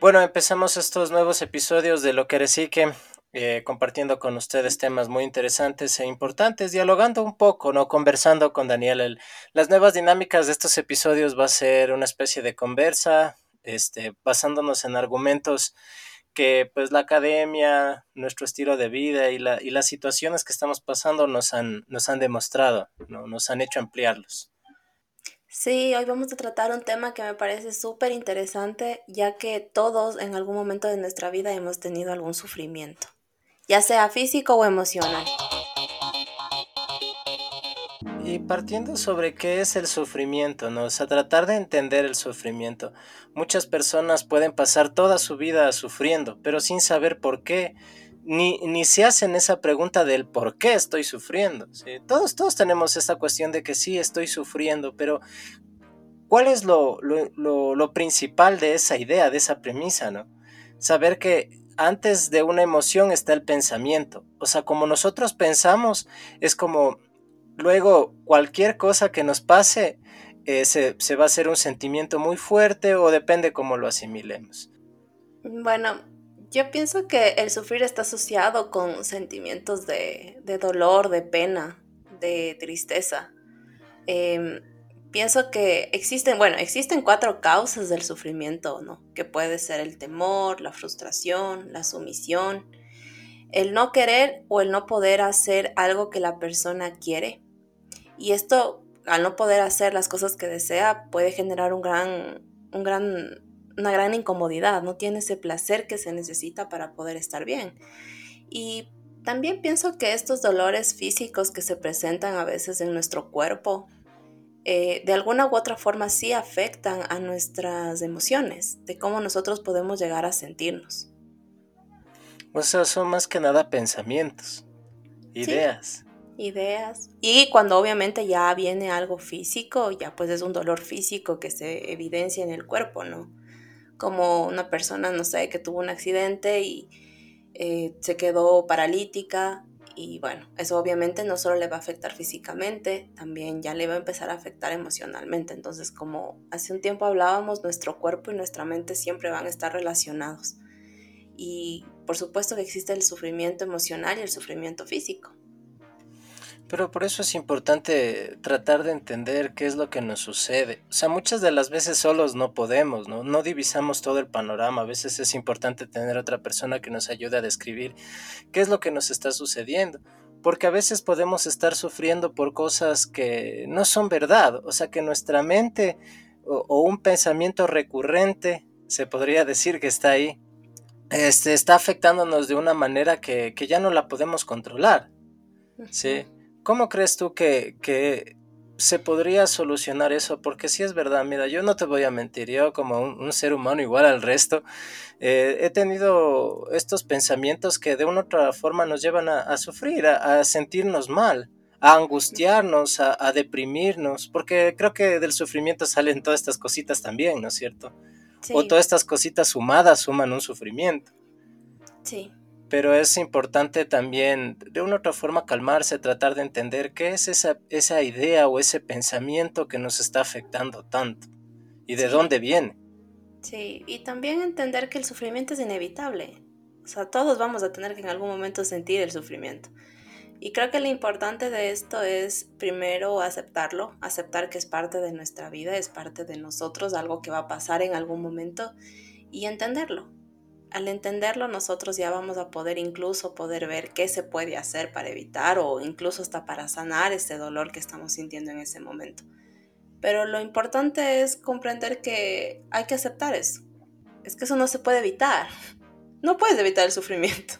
Bueno, empezamos estos nuevos episodios de Lo que Recique, eh, compartiendo con ustedes temas muy interesantes e importantes, dialogando un poco, ¿no? Conversando con Daniel. las nuevas dinámicas de estos episodios va a ser una especie de conversa, este, basándonos en argumentos que pues la academia, nuestro estilo de vida y, la, y las situaciones que estamos pasando nos han, nos han demostrado, ¿no? nos han hecho ampliarlos. Sí, hoy vamos a tratar un tema que me parece súper interesante, ya que todos en algún momento de nuestra vida hemos tenido algún sufrimiento, ya sea físico o emocional. Y partiendo sobre qué es el sufrimiento, ¿no? O tratar de entender el sufrimiento. Muchas personas pueden pasar toda su vida sufriendo, pero sin saber por qué. Ni, ni se hacen esa pregunta del por qué estoy sufriendo. Todos, todos tenemos esta cuestión de que sí estoy sufriendo, pero ¿cuál es lo, lo, lo principal de esa idea, de esa premisa, ¿no? Saber que antes de una emoción está el pensamiento. O sea, como nosotros pensamos, es como luego cualquier cosa que nos pase eh, se, va a hacer un sentimiento muy fuerte o depende cómo lo asimilemos. Bueno, yo pienso que el sufrir está asociado con sentimientos de, dolor, de pena, de tristeza. Em, pienso que existen, bueno, existen cuatro causas del sufrimiento, ¿no? Que puede ser el temor, la frustración, la sumisión, el no querer o el no poder hacer algo que la persona quiere. Y esto, al no poder hacer las cosas que desea, puede generar un gran, un gran, una gran incomodidad, no tiene ese placer que se necesita para poder estar bien. Y también pienso que estos dolores físicos que se presentan a veces en nuestro cuerpo, eh, de alguna u otra forma sí afectan a nuestras emociones, de cómo nosotros podemos llegar a sentirnos. O sea, son más que nada pensamientos, ideas. ideas. Y cuando obviamente ya viene algo físico, ya pues es un dolor físico que se evidencia en el cuerpo, ¿no? Como una persona, no sé, que tuvo un accidente y eh, se quedó paralítica y bueno, eso obviamente no solo le va a afectar físicamente, también ya le va a empezar a afectar emocionalmente. Entonces, como hace un tiempo hablábamos, nuestro cuerpo y nuestra mente siempre van a estar relacionados. Y por supuesto que existe el sufrimiento emocional y el sufrimiento físico. Pero por eso es importante tratar de entender qué es lo que nos sucede. O sea, muchas de las veces solos no podemos, ¿no? No divisamos todo el panorama. A veces es importante tener otra persona que nos ayude a describir qué es lo que nos está sucediendo. Porque a veces podemos estar sufriendo por cosas que no son verdad. O sea, que nuestra mente o, un pensamiento recurrente, se podría decir que está ahí, este, está afectándonos de una manera que, ya no la podemos controlar. ¿sí? ¿Cómo crees tú que, que, se podría solucionar eso? Porque si es verdad, mira, yo no te voy a mentir, yo como un, ser humano igual al resto, eh, he tenido estos pensamientos que de una u otra forma nos llevan a, sufrir, a, sentirnos mal a angustiarnos, a, deprimirnos, porque creo que del sufrimiento salen todas estas cositas también, ¿no es cierto? O todas estas cositas sumadas suman un sufrimiento. Sí. Pero es importante también, de una u otra forma, calmarse, tratar de entender qué es esa, esa idea o ese pensamiento que nos está afectando tanto y de dónde viene. Sí, y también entender que el sufrimiento es inevitable. O sea, todos vamos a tener que en algún momento sentir el sufrimiento. Y creo que lo importante de esto es primero aceptarlo, aceptar que es parte de nuestra vida, es parte de nosotros, algo que va a pasar en algún momento y entenderlo. Al entenderlo nosotros ya vamos a poder incluso poder ver qué se puede hacer para evitar o incluso hasta para sanar ese dolor que estamos sintiendo en ese momento. Pero lo importante es comprender que hay que aceptar eso. Es que eso no se puede evitar. No puedes evitar el sufrimiento.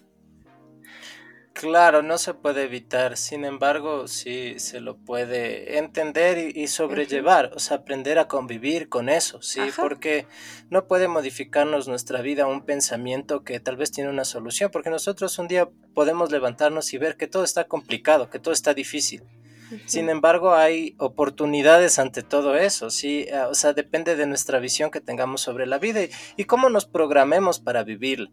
Claro, no se puede evitar, sin embargo, sí se lo puede entender y, sobrellevar, o sea, aprender a convivir con eso, sí, porque no puede modificarnos nuestra vida un pensamiento que tal vez tiene una solución, porque nosotros un día podemos levantarnos y ver que todo está complicado, que todo está difícil. Sin embargo, hay oportunidades ante todo eso, sí, ah, o sea, depende de nuestra visión que tengamos sobre la vida y, y cómo nos programemos para vivirla.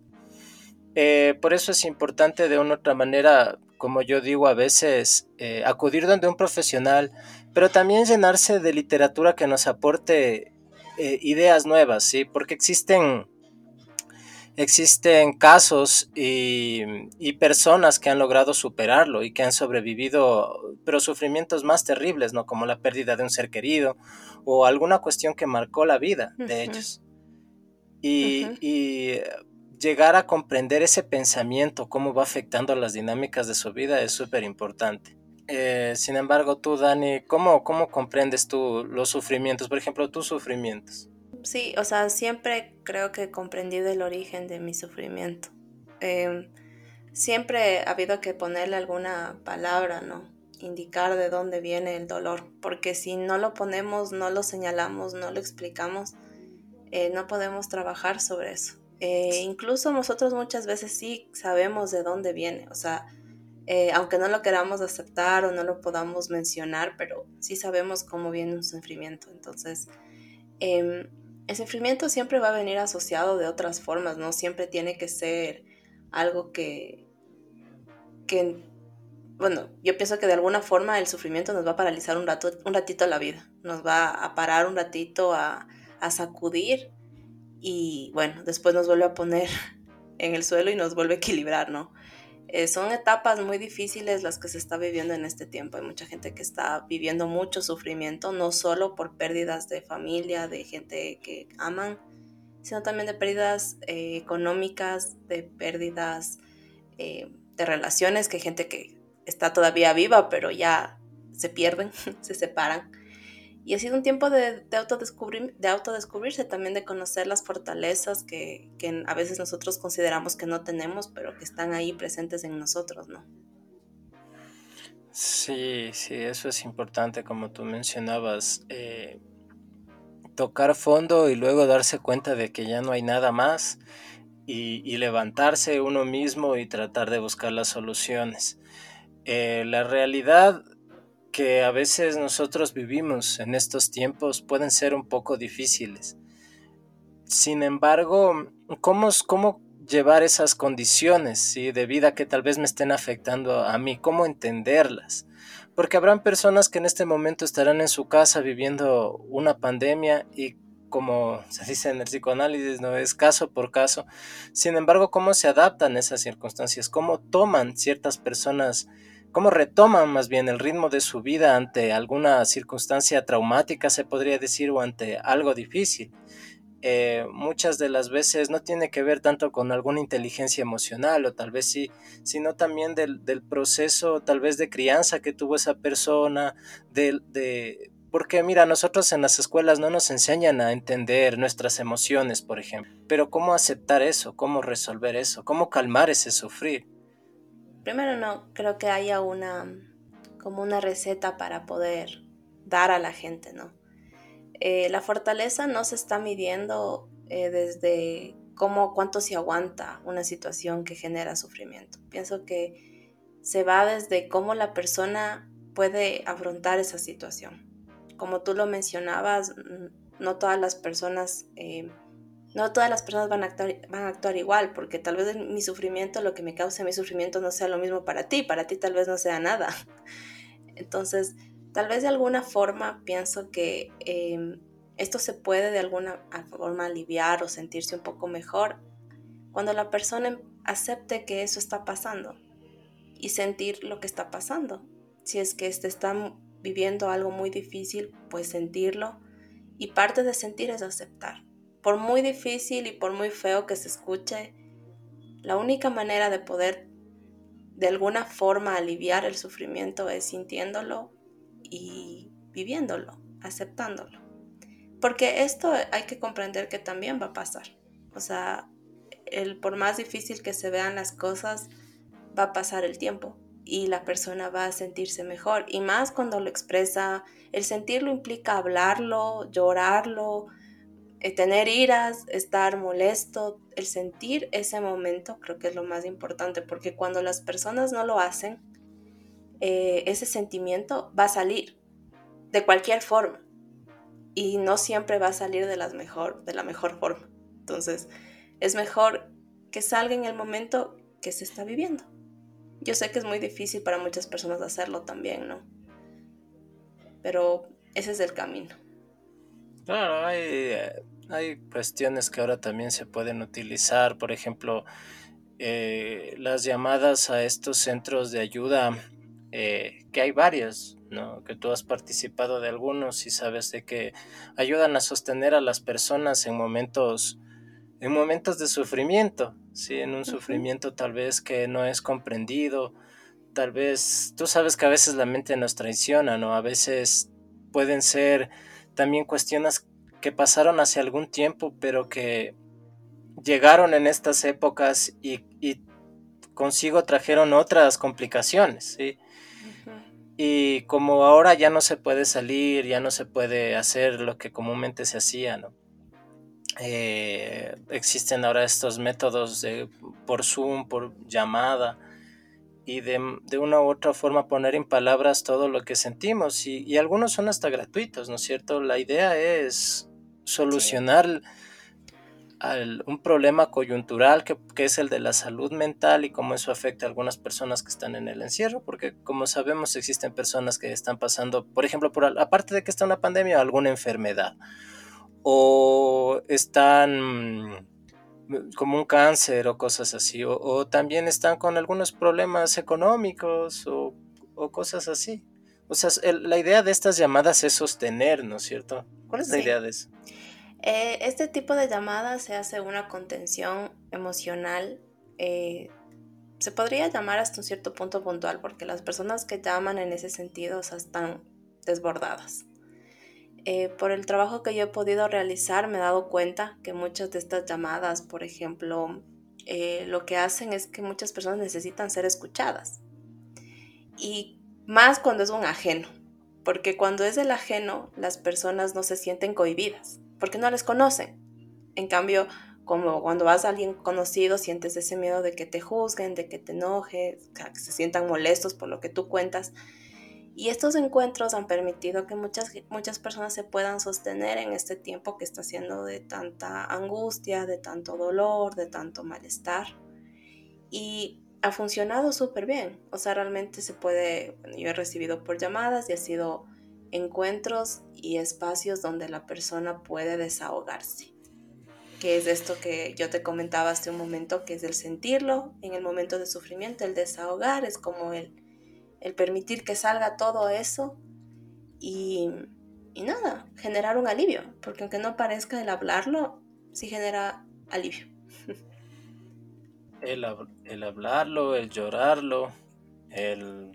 Eh, por eso es importante de una otra manera, como yo digo a veces, eh, acudir donde un profesional, pero también llenarse de literatura que nos aporte eh, ideas nuevas, ¿sí? Porque existen existen casos y, y, personas que han logrado superarlo y que han sobrevivido, pero sufrimientos más terribles, ¿no? Como la pérdida de un ser querido o alguna cuestión que marcó la vida de ellos. Y, y, llegar a comprender ese pensamiento, cómo va afectando las dinámicas de su vida, es súper importante. Eh, sin embargo, tú, Dani, ¿cómo, ¿cómo comprendes tú los sufrimientos? Por ejemplo, tus sufrimientos. Sí, o sea, siempre creo que he comprendido el origen de mi sufrimiento. Em, siempre ha habido que ponerle alguna palabra, ¿no? Indicar de dónde viene el dolor, porque si no lo ponemos, no lo señalamos, no lo explicamos, eh, no podemos trabajar sobre eso. Eh, incluso nosotros muchas veces sí sabemos de dónde viene, o sea, eh, aunque no lo queramos aceptar o no lo podamos mencionar, pero sí sabemos cómo viene un sufrimiento. Entonces, em, el sufrimiento siempre va a venir asociado de otras formas, no siempre tiene que ser algo que, bueno, yo pienso que de alguna forma el sufrimiento nos va a paralizar un, rato, un ratito la vida, nos va a parar un ratito a sacudir y bueno, después nos vuelve a poner en el suelo y nos vuelve a equilibrar, ¿no? Eh, son etapas muy difíciles las que se está viviendo en este tiempo. Hay mucha gente que está viviendo mucho sufrimiento, no solo por pérdidas de familia, de gente que aman, sino también de pérdidas eh, económicas, de pérdidas eh, de relaciones, que hay gente que está todavía viva, pero ya se pierden, se separan. Y ha sido un tiempo de, de, autodescubrir, de autodescubrirse, también de conocer las fortalezas que, a veces nosotros consideramos que no tenemos, pero que están ahí presentes en nosotros, ¿no? Sí, sí, eso es importante, como tú mencionabas. Eh, tocar fondo y luego darse cuenta de que ya no hay nada más y, y levantarse uno mismo y tratar de buscar las soluciones. Eh, la realidad que a veces nosotros vivimos en estos tiempos pueden ser un poco difíciles. Sin embargo, ¿cómo, cómo llevar esas condiciones de vida que tal vez me estén afectando a mí? ¿Cómo entenderlas? Porque habrán personas que en este momento estarán en su casa viviendo una pandemia y como se dice en el psicoanálisis, no es caso por caso. Sin embargo, ¿cómo se adaptan esas circunstancias? ¿Cómo toman ciertas personas cómo retoman más bien el ritmo de su vida ante alguna circunstancia traumática, se podría decir, o ante algo difícil. Eh, muchas de las veces no tiene que ver tanto con alguna inteligencia emocional o tal vez sí, sino también del, proceso tal vez de crianza que tuvo esa persona, de, de, porque mira, nosotros en las escuelas no nos enseñan a entender nuestras emociones, por ejemplo, pero cómo aceptar eso, cómo resolver eso, cómo calmar ese sufrir primero no creo que haya una como una receta para poder dar a la gente, ¿no? Eh, la fortaleza no se está midiendo eh, desde cómo, cuánto se aguanta una situación que genera sufrimiento. Pienso que se va desde cómo la persona puede afrontar esa situación. Como tú lo mencionabas, no todas las personas eh, no todas las personas van a, actuar, igual, porque tal vez mi sufrimiento, lo que me cause mi sufrimiento no sea lo mismo para ti, para ti tal vez no sea nada. Entonces, tal vez de alguna forma pienso que em, esto se puede de alguna forma aliviar o sentirse un poco mejor cuando la persona acepte que eso está pasando y sentir lo que está pasando. Si es que este está viviendo algo muy difícil, pues sentirlo. Y parte de sentir es aceptar por muy difícil y por muy feo que se escuche, la única manera de poder de alguna forma aliviar el sufrimiento es sintiéndolo y viviéndolo, aceptándolo. Porque esto hay que comprender que también va a pasar. O sea, el, por más difícil que se vean las cosas, va a pasar el tiempo y la persona va a sentirse mejor. Y más cuando lo expresa, el sentirlo implica hablarlo, llorarlo, tener iras, estar molesto, el sentir ese momento creo que es lo más importante, porque cuando las personas no lo hacen, eh, ese sentimiento va a salir de cualquier forma y no siempre va a salir de, las mejor, de la mejor forma. Entonces, es mejor que salga en el momento que se está viviendo. Yo sé que es muy difícil para muchas personas hacerlo también, ¿no? Pero ese es el camino. Claro, hay, hay cuestiones que ahora también se pueden utilizar, por ejemplo, eh, las llamadas a estos centros de ayuda, eh, que hay varios, ¿no? que tú has participado de algunos y sabes de que ayudan a sostener a las personas en momentos, en momentos de sufrimiento, ¿sí? en un sufrimiento tal vez que no es comprendido, tal vez, tú sabes que a veces la mente nos traiciona, ¿no? A veces pueden ser también cuestiones que pasaron hace algún tiempo, pero que llegaron en estas épocas y, consigo trajeron otras complicaciones, ¿sí? Y como ahora ya no se puede salir, ya no se puede hacer lo que comúnmente se hacía, ¿no? Eh, existen ahora estos métodos de, por Zoom, por llamada, y de, una u otra forma poner en palabras todo lo que sentimos. Y, algunos son hasta gratuitos, ¿no es cierto? La idea es solucionar un problema coyuntural que, es el de la salud mental y cómo eso afecta a algunas personas que están en el encierro, porque como sabemos existen personas que están pasando, por ejemplo, por aparte de que está una pandemia, alguna enfermedad. O están como un cáncer o cosas así, o, también están con algunos problemas económicos o, cosas así. O sea, la idea de estas llamadas es sostener, ¿no es cierto? ¿Cuál es la idea de eso? Eh, este tipo de llamadas se hace una contención emocional. Eh, se podría llamar hasta un cierto punto puntual porque las personas que llaman en ese sentido están desbordadas. Eh, por el trabajo que yo he podido realizar me he dado cuenta que muchas de estas llamadas, por ejemplo, eh, lo que hacen es que muchas personas necesitan ser escuchadas. Y más cuando es un ajeno, porque cuando es el ajeno, las personas no se sienten cohibidas, porque no les conocen. En cambio, como cuando vas a alguien conocido, sientes ese miedo de que te juzguen, de que te enojes, que se sientan molestos por lo que tú cuentas. Y estos encuentros han permitido que muchas, muchas personas se puedan sostener en este tiempo que está siendo de tanta angustia, de tanto dolor, de tanto malestar. Y ha funcionado súper bien. O sea, realmente se puede, yo he recibido por llamadas y ha sido encuentros y espacios donde la persona puede desahogarse. Que es esto que yo te comentaba hace un momento, que es el sentirlo en el momento de sufrimiento, el desahogar, es como el el permitir que salga todo eso y, nada, generar un alivio, porque aunque no parezca el hablarlo, sí genera alivio. El, el hablarlo, el llorarlo, el...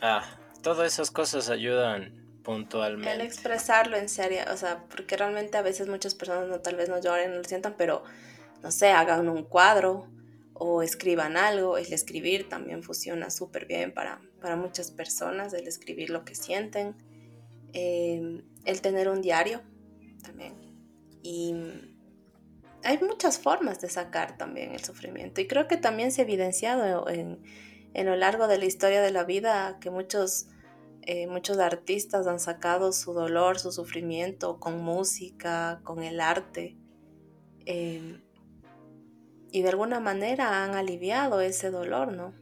Ah, todas esas cosas ayudan puntualmente. El expresarlo en serio, o sea, porque realmente a veces muchas personas no, tal vez no lloren, no lo sientan, pero no sé, hagan un cuadro, o escriban algo. El escribir también funciona súper bien para, muchas personas, el escribir lo que sienten. Em, el tener un diario también. Y hay muchas formas de sacar también el sufrimiento. Y creo que también se ha evidenciado en, lo largo de la historia de la vida que muchos, eh, muchos artistas han sacado su dolor, su sufrimiento con música, con el arte. Em, y de alguna manera han aliviado ese dolor, ¿no?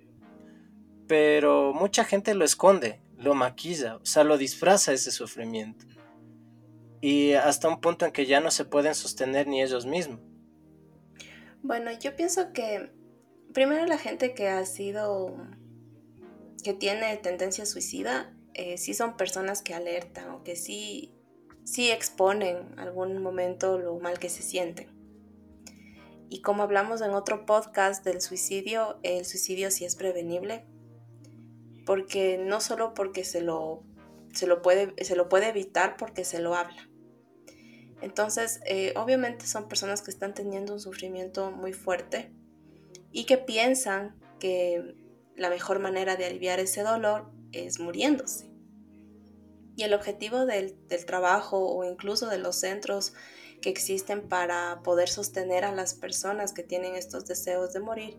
Pero mucha gente lo esconde, lo maquilla, o sea, lo disfraza ese sufrimiento. Y hasta un punto en que ya no se pueden sostener ni ellos mismos. Bueno, yo pienso que primero la gente que ha sido, que tiene tendencia suicida, eh, sí son personas que alertan o que sí, sí exponen algún momento lo mal que se sienten. Y como hablamos en otro podcast del suicidio, el suicidio sí es prevenible, porque no solo porque se lo, se lo, puede, se lo puede evitar, porque se lo habla. Entonces, eh, obviamente son personas que están teniendo un sufrimiento muy fuerte y que piensan que la mejor manera de aliviar ese dolor es muriéndose. Y el objetivo del, del trabajo o incluso de los centros que existen para poder sostener a las personas que tienen estos deseos de morir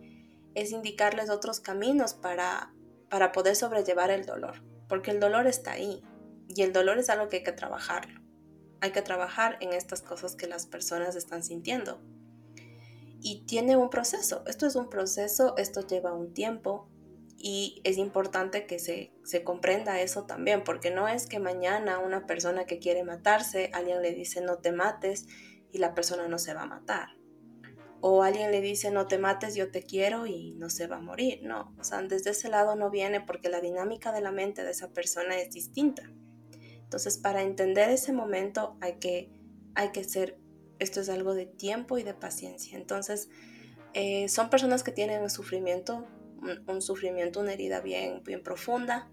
es indicarles otros caminos para, para poder sobrellevar el dolor, porque el dolor está ahí y el dolor es algo que hay que trabajarlo. Hay que trabajar en estas cosas que las personas están sintiendo. Y tiene un proceso, esto es un proceso, esto lleva un tiempo Y es importante que se, se, comprenda eso también, porque no es que mañana una persona que quiere matarse, alguien le dice no te mates y la persona no se va a matar. O alguien le dice no te mates, yo te quiero y no se va a morir. No, o sea, desde ese lado no viene porque la dinámica de la mente de esa persona es distinta. Entonces, para entender ese momento hay que, hay que ser, esto es algo de tiempo y de paciencia. Entonces, eh, son personas que tienen sufrimiento, un, sufrimiento, una herida bien, bien profunda.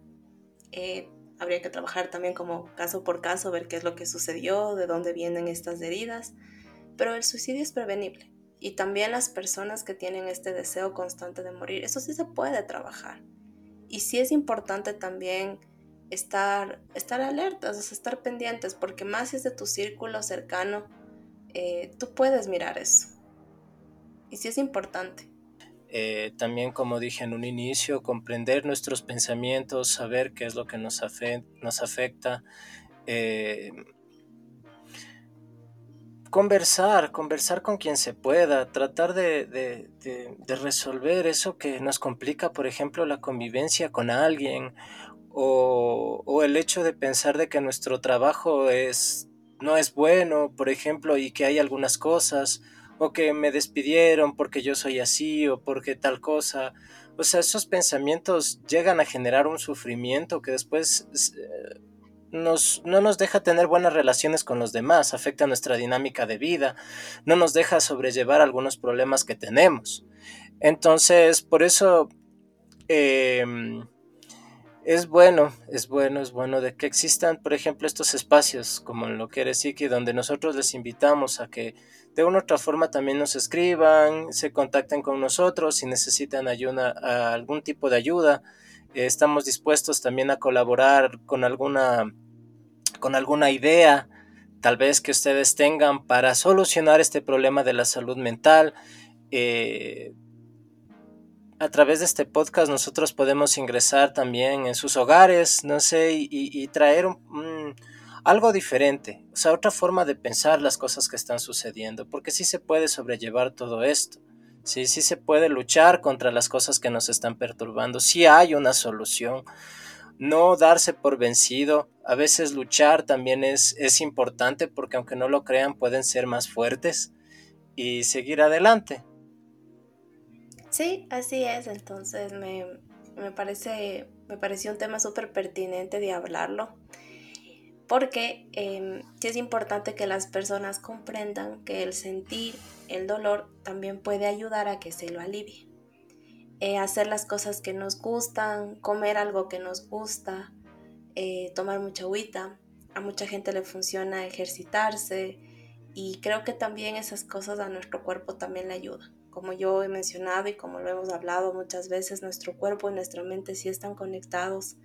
Eh, habría que trabajar también como caso por caso, ver qué es lo que sucedió, de dónde vienen estas heridas. Pero el suicidio es prevenible. Y también las personas que tienen este deseo constante de morir, eso sí se puede trabajar. Y sí es importante también estar, estar alertas, estar pendientes, porque más si es de tu círculo cercano, eh, tú puedes mirar eso. Y sí es importante. Eh, también, como dije en un inicio, comprender nuestros pensamientos, saber qué es lo que nos, afecta. Eh, conversar, conversar con quien se pueda, tratar de, resolver eso que nos complica, por ejemplo, la convivencia con alguien o, el hecho de pensar de que nuestro trabajo es, no es bueno, por ejemplo, y que hay algunas cosas, o que me despidieron porque yo soy así, o porque tal cosa. O sea, esos pensamientos llegan a generar un sufrimiento que después eh, nos, no nos deja tener buenas relaciones con los demás, afecta nuestra dinámica de vida, no nos deja sobrellevar algunos problemas que tenemos. Entonces, por eso... Em, es bueno, es bueno, es bueno de que existan, por ejemplo, estos espacios como en lo que eres Iki, donde nosotros les invitamos a que de una u otra forma también nos escriban, se contacten con nosotros si necesitan algún tipo de ayuda. Eh, estamos dispuestos también a colaborar con alguna, con alguna idea, tal vez que ustedes tengan para solucionar este problema de la salud mental. Eh, a través de este podcast nosotros podemos ingresar también en sus hogares, no sé, y, traer algo diferente, o sea, otra forma de pensar las cosas que están sucediendo, porque sí se puede sobrellevar todo esto, sí, sí se puede luchar contra las cosas que nos están perturbando, sí hay una solución, no darse por vencido, a veces luchar también es, es importante porque aunque no lo crean pueden ser más fuertes y seguir adelante. Sí, así es. Entonces me, parece, me pareció un tema súper pertinente de hablarlo. Porque em, sí es importante que las personas comprendan que el sentir el dolor también puede ayudar a que se lo alivie. Eh, hacer las cosas que nos gustan, comer algo que nos gusta, eh, tomar mucha agüita. A mucha gente le funciona ejercitarse y creo que también esas cosas a nuestro cuerpo también le ayudan. Como yo he mencionado y como lo hemos hablado muchas veces, nuestro cuerpo y nuestra mente sí están conectados.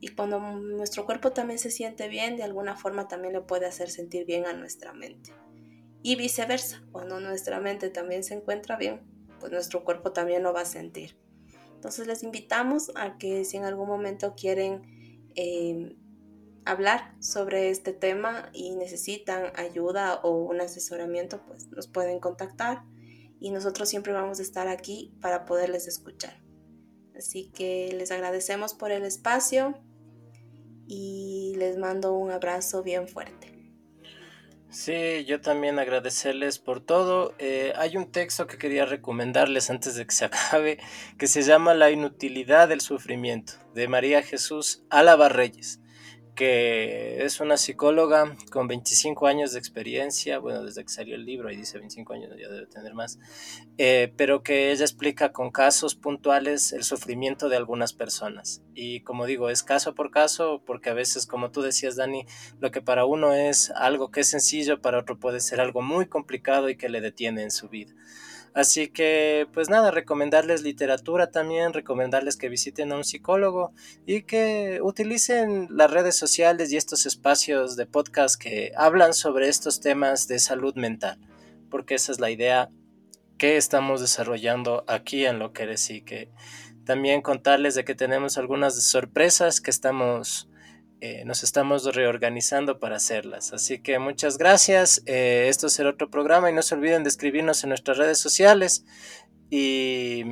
Y cuando nuestro cuerpo también se siente bien, de alguna forma también le puede hacer sentir bien a nuestra mente. Y viceversa, cuando nuestra mente también se encuentra bien, pues nuestro cuerpo también lo va a sentir. Entonces les invitamos a que si en algún momento quieren eh, hablar sobre este tema y necesitan ayuda o un asesoramiento, pues nos pueden contactar y nosotros siempre vamos a estar aquí para poderles escuchar. Así que les agradecemos por el espacio y les mando un abrazo bien fuerte. Sí, yo también agradecerles por todo. Eh, hay un texto que quería recomendarles antes de que se acabe, que se llama La inutilidad del sufrimiento, de María Jesús Álava Reyes que es una psicóloga con 25 años de experiencia, bueno, desde que salió el libro, y dice 25 años, ya debe tener más, eh, pero que ella explica con casos puntuales el sufrimiento de algunas personas. Y como digo, es caso por caso, porque a veces, como tú decías, Dani, lo que para uno es algo que es sencillo, para otro puede ser algo muy complicado y que le detiene en su vida. Así que, pues nada, recomendarles literatura también, recomendarles que visiten a un psicólogo y que utilicen las redes sociales y estos espacios de podcast que hablan sobre estos temas de salud mental, porque esa es la idea que estamos desarrollando aquí en lo que eres y que también contarles de que tenemos algunas sorpresas que estamos eh, nos estamos reorganizando para hacerlas. Así que muchas gracias. Eh, esto será otro programa y no se olviden de escribirnos en nuestras redes sociales. Y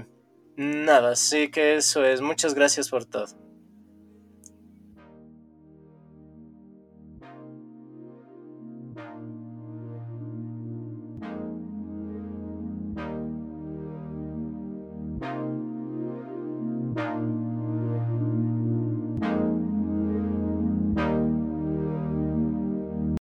Nada, sí que eso es. Muchas gracias por todo.